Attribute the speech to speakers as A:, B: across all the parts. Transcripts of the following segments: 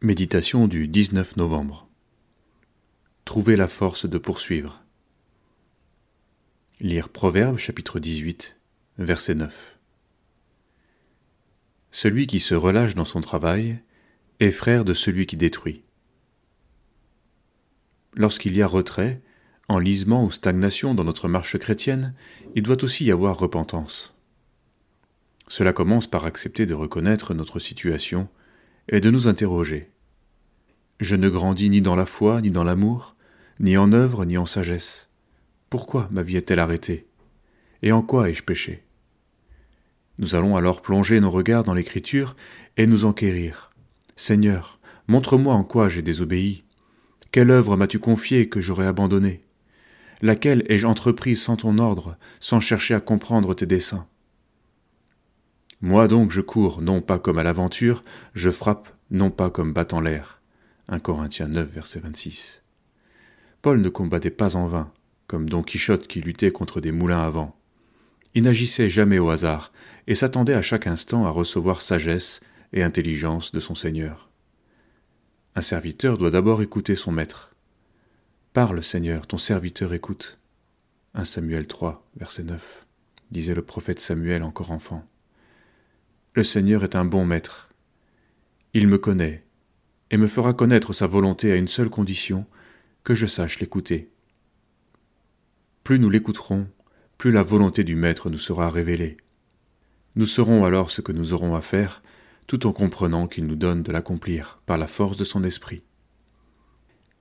A: Méditation du 19 novembre. Trouver la force de poursuivre. Lire Proverbe chapitre 18, verset 9. Celui qui se relâche dans son travail est frère de celui qui détruit. Lorsqu'il y a retrait, enlisement ou stagnation dans notre marche chrétienne, il doit aussi y avoir repentance. Cela commence par accepter de reconnaître notre situation et de nous interroger. Je ne grandis ni dans la foi, ni dans l'amour, ni en œuvre, ni en sagesse. Pourquoi ma vie est-elle arrêtée? Et en quoi ai-je péché? Nous allons alors plonger nos regards dans l'Écriture et nous enquérir. Seigneur, montre-moi en quoi j'ai désobéi. Quelle œuvre m'as-tu confiée que j'aurais abandonnée? Laquelle ai-je entreprise sans ton ordre, sans chercher à comprendre tes desseins? Moi donc je cours, non pas comme à l'aventure, je frappe, non pas comme battant l'air. 1 Corinthiens 9, verset 26. Paul ne combattait pas en vain, comme Don Quichotte qui luttait contre des moulins à vent. Il n'agissait jamais au hasard, et s'attendait à chaque instant à recevoir sagesse et intelligence de son Seigneur. Un serviteur doit d'abord écouter son maître. Parle, Seigneur, ton serviteur écoute. 1 Samuel 3, verset 9, disait le prophète Samuel encore enfant. Le Seigneur est un bon maître. Il me connaît et me fera connaître sa volonté à une seule condition, que je sache l'écouter. Plus nous l'écouterons, plus la volonté du Maître nous sera révélée. Nous saurons alors ce que nous aurons à faire, tout en comprenant qu'il nous donne de l'accomplir par la force de son esprit.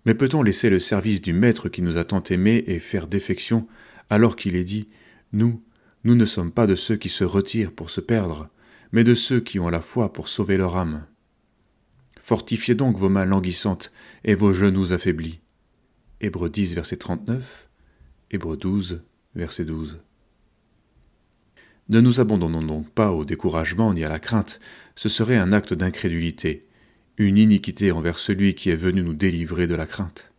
A: Mais peut-on laisser le service du Maître qui nous a tant aimés et faire défection alors qu'il est dit Nous, nous ne sommes pas de ceux qui se retirent pour se perdre, mais de ceux qui ont la foi pour sauver leur âme. Fortifiez donc vos mains languissantes et vos genoux affaiblis. Hébreux 10, verset 39, Hébreux 12, verset 12. Ne nous abandonnons donc pas au découragement ni à la crainte, ce serait un acte d'incrédulité, une iniquité envers celui qui est venu nous délivrer de la crainte.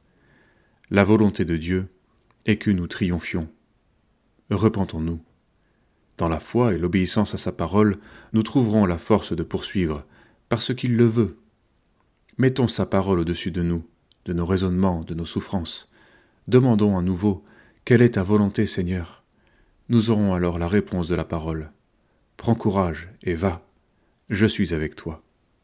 A: La volonté de Dieu est que nous triomphions. Repentons-nous. Dans la foi et l'obéissance à sa parole, nous trouverons la force de poursuivre, parce qu'il le veut. Mettons sa parole au-dessus de nous, de nos raisonnements, de nos souffrances. Demandons à nouveau Quelle est ta volonté, Seigneur? Nous aurons alors la réponse de la parole. Prends courage et va, je suis avec toi.